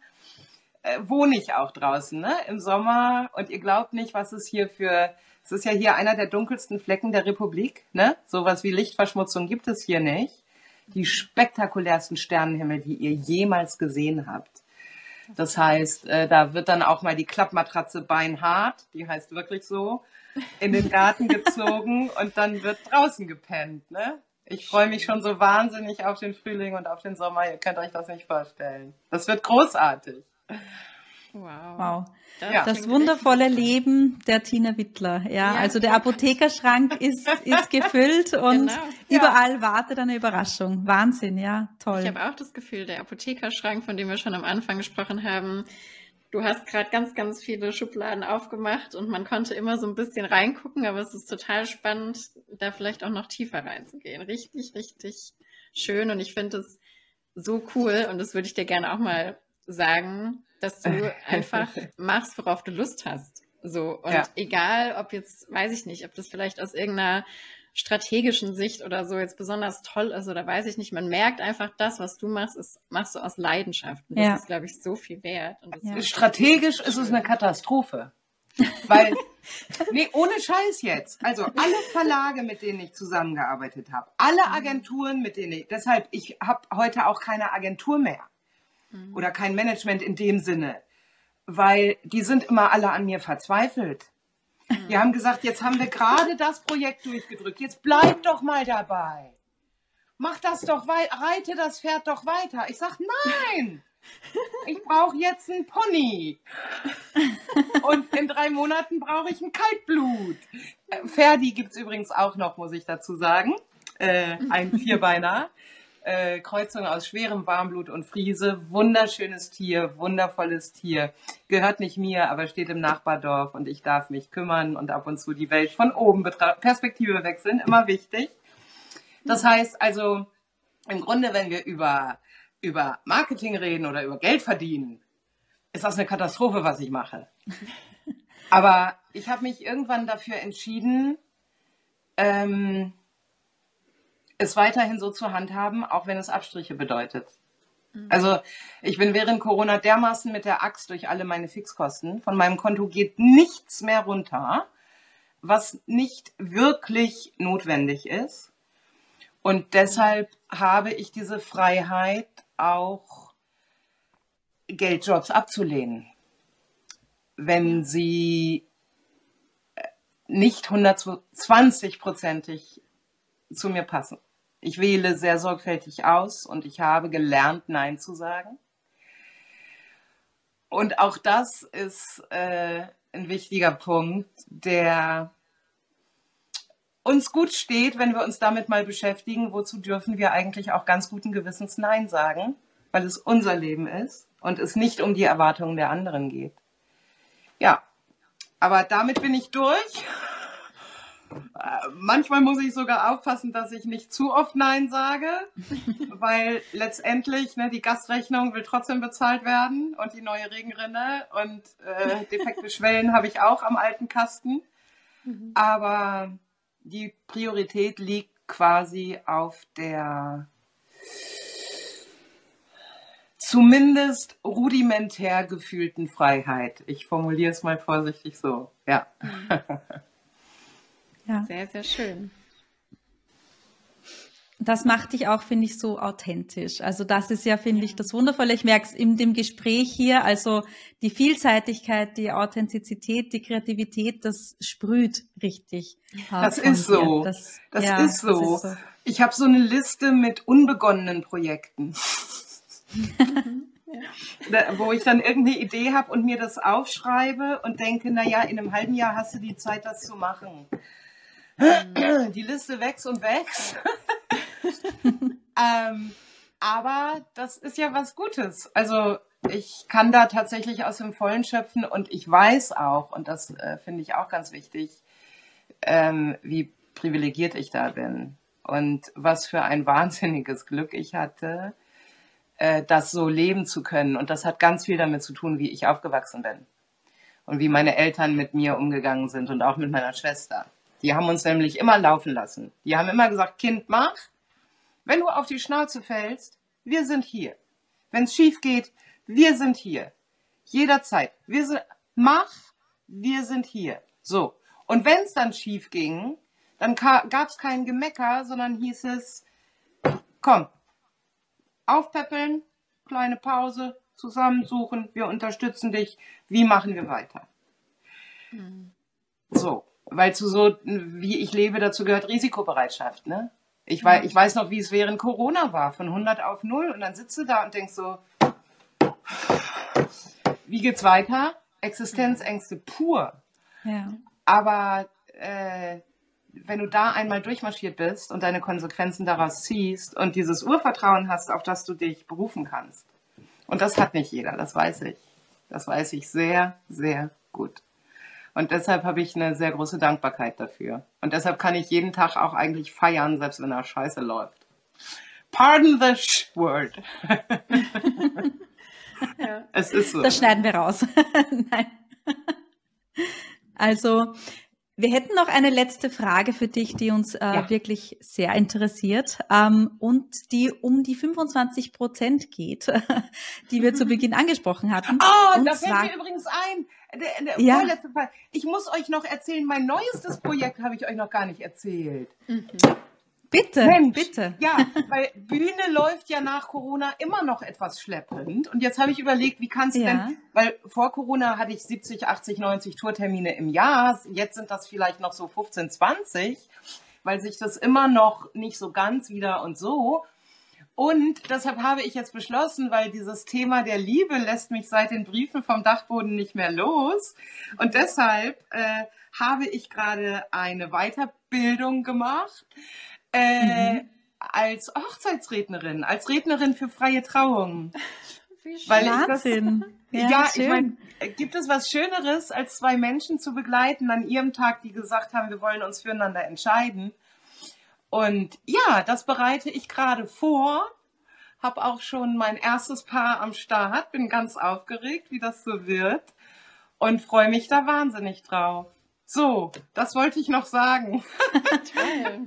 [SPEAKER 2] äh, wohne ich auch draußen, ne? Im Sommer. Und ihr glaubt nicht, was es hier für, es ist ja hier einer der dunkelsten Flecken der Republik, ne? Sowas wie Lichtverschmutzung gibt es hier nicht die spektakulärsten Sternenhimmel, die ihr jemals gesehen habt. Das heißt, äh, da wird dann auch mal die Klappmatratze beinhart, die heißt wirklich so, in den Garten gezogen und dann wird draußen gepennt. Ne? Ich freue mich schon so wahnsinnig auf den Frühling und auf den Sommer. Ihr könnt euch das nicht vorstellen. Das wird großartig.
[SPEAKER 3] Wow. wow. Das, ja. das wundervolle Leben der Tina Wittler. Ja, ja also der Apothekerschrank ist, ist gefüllt und genau. überall wartet eine Überraschung. Wahnsinn, ja, toll.
[SPEAKER 1] Ich habe auch das Gefühl, der Apothekerschrank, von dem wir schon am Anfang gesprochen haben, du hast gerade ganz, ganz viele Schubladen aufgemacht und man konnte immer so ein bisschen reingucken, aber es ist total spannend, da vielleicht auch noch tiefer reinzugehen. Richtig, richtig schön und ich finde es so cool und das würde ich dir gerne auch mal sagen, dass du einfach machst, worauf du Lust hast. So, und ja. egal, ob jetzt, weiß ich nicht, ob das vielleicht aus irgendeiner strategischen Sicht oder so jetzt besonders toll ist oder weiß ich nicht, man merkt einfach, das, was du machst, ist, machst du aus Leidenschaft. Und das ja. ist, glaube ich, so viel wert.
[SPEAKER 2] Ja. Strategisch ist es eine Katastrophe. Weil, nee, ohne Scheiß jetzt. Also alle Verlage, mit denen ich zusammengearbeitet habe, alle Agenturen, mit denen ich, deshalb, ich habe heute auch keine Agentur mehr. Mhm. oder kein Management in dem Sinne, weil die sind immer alle an mir verzweifelt. Mhm. Die haben gesagt, jetzt haben wir gerade das Projekt durchgedrückt, jetzt bleib doch mal dabei. Mach das doch weiter, reite das Pferd doch weiter. Ich sag, nein! Ich brauche jetzt einen Pony. Und in drei Monaten brauche ich ein Kaltblut. Äh, Ferdi gibt es übrigens auch noch, muss ich dazu sagen. Äh, ein Vierbeiner äh, Kreuzung aus schwerem Warmblut und Friese. Wunderschönes Tier, wundervolles Tier. Gehört nicht mir, aber steht im Nachbardorf und ich darf mich kümmern und ab und zu die Welt von oben betrachten. Perspektive wechseln, immer wichtig. Das heißt also, im Grunde, wenn wir über, über Marketing reden oder über Geld verdienen, ist das eine Katastrophe, was ich mache. Aber ich habe mich irgendwann dafür entschieden, ähm, es weiterhin so zu handhaben, auch wenn es Abstriche bedeutet. Mhm. Also ich bin während Corona dermaßen mit der Axt durch alle meine Fixkosten. Von meinem Konto geht nichts mehr runter, was nicht wirklich notwendig ist. Und deshalb habe ich diese Freiheit, auch Geldjobs abzulehnen, wenn sie nicht 120-prozentig zu mir passen. Ich wähle sehr sorgfältig aus und ich habe gelernt, Nein zu sagen. und auch das ist äh, ein wichtiger Punkt, der uns gut steht, wenn wir uns damit mal beschäftigen, wozu dürfen wir eigentlich auch ganz guten Gewissens Nein sagen, weil es unser Leben ist und es nicht um die Erwartungen der anderen geht. Ja, aber damit bin ich durch. Äh, manchmal muss ich sogar aufpassen, dass ich nicht zu oft Nein sage, weil letztendlich ne, die Gastrechnung will trotzdem bezahlt werden und die neue Regenrinne und äh, defekte Schwellen habe ich auch am alten Kasten. Mhm. Aber die Priorität liegt quasi auf der zumindest rudimentär gefühlten Freiheit. Ich formuliere es mal vorsichtig so. Ja.
[SPEAKER 1] ja. Sehr, sehr schön
[SPEAKER 3] das macht dich auch, finde ich, so authentisch. Also das ist ja, finde ich, das Wundervolle. Ich merke es in dem Gespräch hier, also die Vielseitigkeit, die Authentizität, die Kreativität, das sprüht richtig.
[SPEAKER 2] Das ist so. Das, das, ja, ist so. das, ist so. Ich habe so eine Liste mit unbegonnenen Projekten. ja. wo ich dann irgendeine Idee habe und mir das aufschreibe und denke, naja, in einem halben Jahr hast du die Zeit, das zu machen. Die Liste wächst und wächst. ähm, aber das ist ja was Gutes. Also ich kann da tatsächlich aus dem Vollen schöpfen und ich weiß auch, und das äh, finde ich auch ganz wichtig, ähm, wie privilegiert ich da bin und was für ein wahnsinniges Glück ich hatte, äh, das so leben zu können. Und das hat ganz viel damit zu tun, wie ich aufgewachsen bin und wie meine Eltern mit mir umgegangen sind und auch mit meiner Schwester. Die haben uns nämlich immer laufen lassen. Die haben immer gesagt, Kind, mach, wenn du auf die Schnauze fällst, wir sind hier. Wenn es schief geht, wir sind hier. Jederzeit. Wir sind, mach, wir sind hier. So. Und wenn es dann schief ging, dann gab es kein Gemecker, sondern hieß es, komm, aufpäppeln, kleine Pause, zusammensuchen, wir unterstützen dich, wie machen wir weiter? Mhm. So, weil zu so, wie ich lebe, dazu gehört Risikobereitschaft, ne? Ich, weiß, ich weiß noch, wie es während Corona war, von 100 auf 0 und dann sitzt du da und denkst so, wie geht's weiter? Existenzängste pur. Ja. Aber äh, wenn du da einmal durchmarschiert bist und deine Konsequenzen daraus ziehst und dieses Urvertrauen hast, auf das du dich berufen kannst. Und das hat nicht jeder, das weiß ich. Das weiß ich sehr, sehr gut. Und deshalb habe ich eine sehr große Dankbarkeit dafür. Und deshalb kann ich jeden Tag auch eigentlich feiern, selbst wenn er scheiße läuft. Pardon the word.
[SPEAKER 3] ja. Es ist so. Das schneiden wir raus. Nein. Also, wir hätten noch eine letzte Frage für dich, die uns äh, ja. wirklich sehr interessiert ähm, und die um die 25 Prozent geht, die wir zu Beginn angesprochen hatten.
[SPEAKER 2] Oh, und da fällt mir übrigens ein, der, der ja. vorletzte Fall. Ich muss euch noch erzählen, mein neuestes Projekt habe ich euch noch gar nicht erzählt. Mhm.
[SPEAKER 3] Bitte, Mensch, bitte.
[SPEAKER 2] Ja, weil Bühne läuft ja nach Corona immer noch etwas schleppend. Und jetzt habe ich überlegt, wie kannst du ja. denn, weil vor Corona hatte ich 70, 80, 90 Tourtermine im Jahr. Jetzt sind das vielleicht noch so 15, 20, weil sich das immer noch nicht so ganz wieder und so. Und deshalb habe ich jetzt beschlossen, weil dieses Thema der Liebe lässt mich seit den Briefen vom Dachboden nicht mehr los. Und deshalb äh, habe ich gerade eine Weiterbildung gemacht äh, mhm. als Hochzeitsrednerin, als Rednerin für freie Trauungen.
[SPEAKER 3] Wie schön. Weil ich das,
[SPEAKER 2] ja, ja ich meine, gibt es was Schöneres, als zwei Menschen zu begleiten an ihrem Tag, die gesagt haben, wir wollen uns füreinander entscheiden? Und ja, das bereite ich gerade vor. Habe auch schon mein erstes Paar am Start, bin ganz aufgeregt, wie das so wird und freue mich da wahnsinnig drauf. So, das wollte ich noch sagen.
[SPEAKER 3] Toll.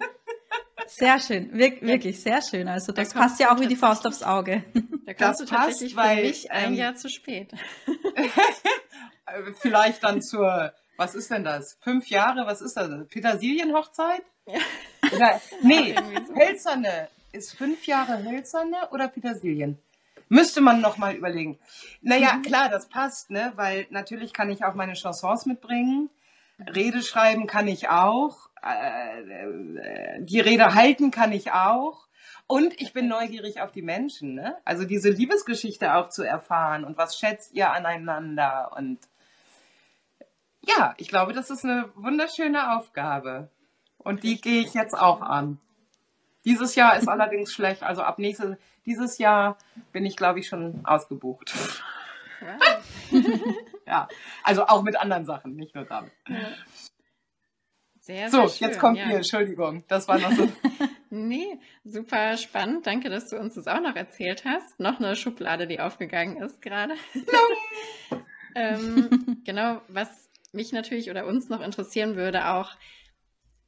[SPEAKER 3] Sehr schön, Wir wirklich sehr schön. Also das da passt ja auch wie die Faust aufs Auge.
[SPEAKER 1] Da kommst das du tatsächlich passt, weil, für mich ein ähm, Jahr zu spät.
[SPEAKER 2] Vielleicht dann zur, was ist denn das? Fünf Jahre, was ist das? Petersilienhochzeit? Ja. Oder, nee, so. Hölzerne. Ist fünf Jahre Hölzerne oder Petersilien? Müsste man noch mal überlegen. Naja, mhm. klar, das passt, ne? Weil natürlich kann ich auch meine Chansons mitbringen. Rede schreiben kann ich auch. Äh, die Rede halten kann ich auch. Und ich bin neugierig auf die Menschen, ne? Also diese Liebesgeschichte auch zu erfahren und was schätzt ihr aneinander und ja, ich glaube, das ist eine wunderschöne Aufgabe. Und die gehe ich jetzt auch an. Dieses Jahr ist allerdings schlecht. Also ab nächstes, dieses Jahr bin ich, glaube ich, schon ausgebucht. Wow. ja, also auch mit anderen Sachen, nicht nur damit. Sehr, sehr so, schön, jetzt kommt ja. hier, Entschuldigung, das war noch so.
[SPEAKER 1] nee, super spannend. Danke, dass du uns das auch noch erzählt hast. Noch eine Schublade, die aufgegangen ist gerade. ähm, genau, was mich natürlich oder uns noch interessieren würde, auch,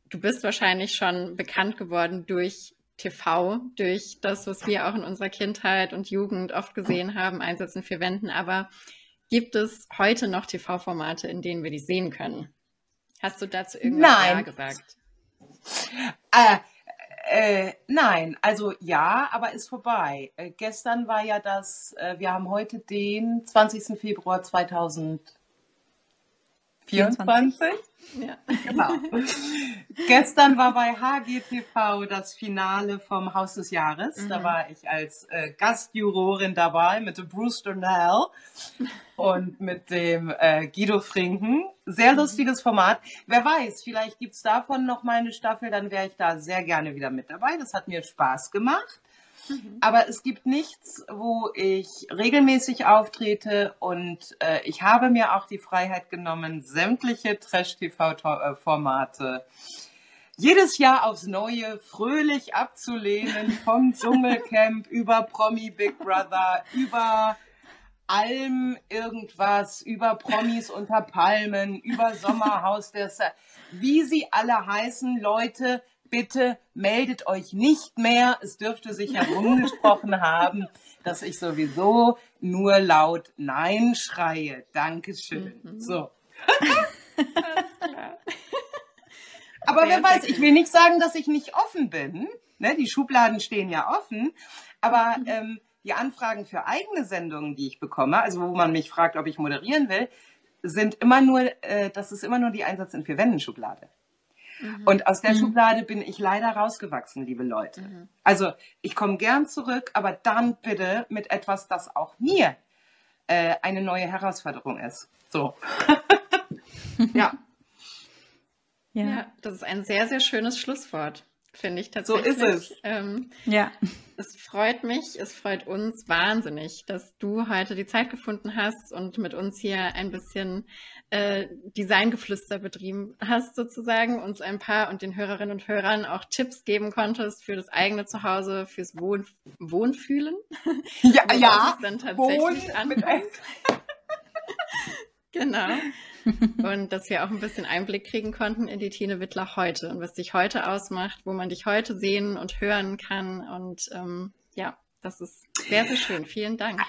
[SPEAKER 1] du bist wahrscheinlich schon bekannt geworden durch TV, durch das, was wir auch in unserer Kindheit und Jugend oft gesehen haben, Einsätzen für Wänden. Aber gibt es heute noch TV-Formate, in denen wir die sehen können? Hast du dazu irgendwas
[SPEAKER 2] Nein.
[SPEAKER 1] gesagt?
[SPEAKER 2] Äh, äh, nein, also ja, aber ist vorbei. Äh, gestern war ja das, äh, wir haben heute den 20. Februar 2000. 24? Ja. Genau. Gestern war bei HGTV das Finale vom Haus des Jahres. Mhm. Da war ich als äh, Gastjurorin dabei mit dem Bruce Donnell und mit dem äh, Guido Frinken. Sehr mhm. lustiges Format. Wer weiß, vielleicht gibt es davon noch mal eine Staffel, dann wäre ich da sehr gerne wieder mit dabei. Das hat mir Spaß gemacht. Mhm. Aber es gibt nichts, wo ich regelmäßig auftrete und äh, ich habe mir auch die Freiheit genommen, sämtliche Trash-TV-Formate jedes Jahr aufs Neue fröhlich abzulehnen, vom Dschungelcamp über Promi Big Brother, über Alm irgendwas, über Promis unter Palmen, über Sommerhaus der Sa wie sie alle heißen, Leute, bitte meldet euch nicht mehr. Es dürfte sich herumgesprochen haben, dass ich sowieso nur laut Nein schreie. Dankeschön. Mhm. So. Aber wer weiß, ich will nicht sagen, dass ich nicht offen bin. Ne, die Schubladen stehen ja offen. Aber mhm. ähm, die Anfragen für eigene Sendungen, die ich bekomme, also wo man mich fragt, ob ich moderieren will, sind immer nur, äh, das ist immer nur die Einsatz in vier Wänden Schublade. Mhm. Und aus der mhm. Schublade bin ich leider rausgewachsen, liebe Leute. Mhm. Also ich komme gern zurück, aber dann bitte mit etwas, das auch mir äh, eine neue Herausforderung ist. So.
[SPEAKER 1] ja. ja. Ja, das ist ein sehr, sehr schönes Schlusswort finde ich tatsächlich.
[SPEAKER 2] So ist es. Ähm,
[SPEAKER 1] ja. Es freut mich, es freut uns wahnsinnig, dass du heute die Zeit gefunden hast und mit uns hier ein bisschen äh, Designgeflüster betrieben hast, sozusagen, uns ein paar und den Hörerinnen und Hörern auch Tipps geben konntest für das eigene Zuhause, fürs Wohn Wohnfühlen.
[SPEAKER 2] Ja, ja. Dann tatsächlich
[SPEAKER 1] Wohn genau. Und dass wir auch ein bisschen Einblick kriegen konnten in die Tine Wittler heute und was dich heute ausmacht, wo man dich heute sehen und hören kann. Und ähm, ja, das ist sehr, sehr schön. Vielen Dank.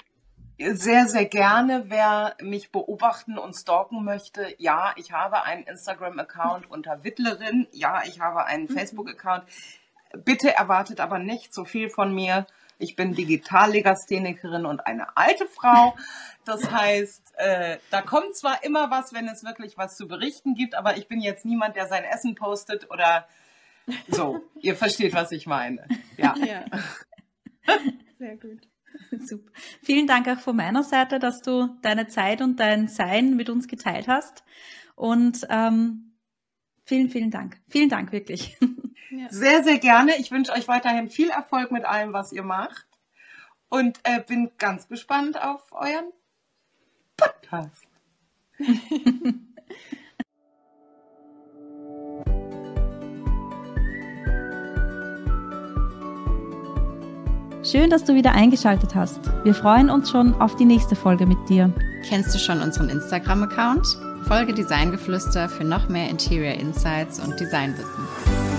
[SPEAKER 2] Sehr, sehr gerne. Wer mich beobachten und stalken möchte, ja, ich habe einen Instagram-Account unter Wittlerin. Ja, ich habe einen mhm. Facebook-Account. Bitte erwartet aber nicht so viel von mir. Ich bin Digitallegasthenikerin und eine alte Frau. Das heißt, äh, da kommt zwar immer was, wenn es wirklich was zu berichten gibt, aber ich bin jetzt niemand, der sein Essen postet oder so. Ihr versteht, was ich meine. Ja. ja.
[SPEAKER 3] Sehr gut. Super. Vielen Dank auch von meiner Seite, dass du deine Zeit und dein Sein mit uns geteilt hast. Und ähm, vielen, vielen Dank. Vielen Dank wirklich.
[SPEAKER 2] Ja. Sehr, sehr gerne. Ich wünsche euch weiterhin viel Erfolg mit allem, was ihr macht. Und äh, bin ganz gespannt auf euren Podcast.
[SPEAKER 3] Schön, dass du wieder eingeschaltet hast. Wir freuen uns schon auf die nächste Folge mit dir.
[SPEAKER 1] Kennst du schon unseren Instagram-Account? Folge Designgeflüster für noch mehr Interior Insights und Designwissen.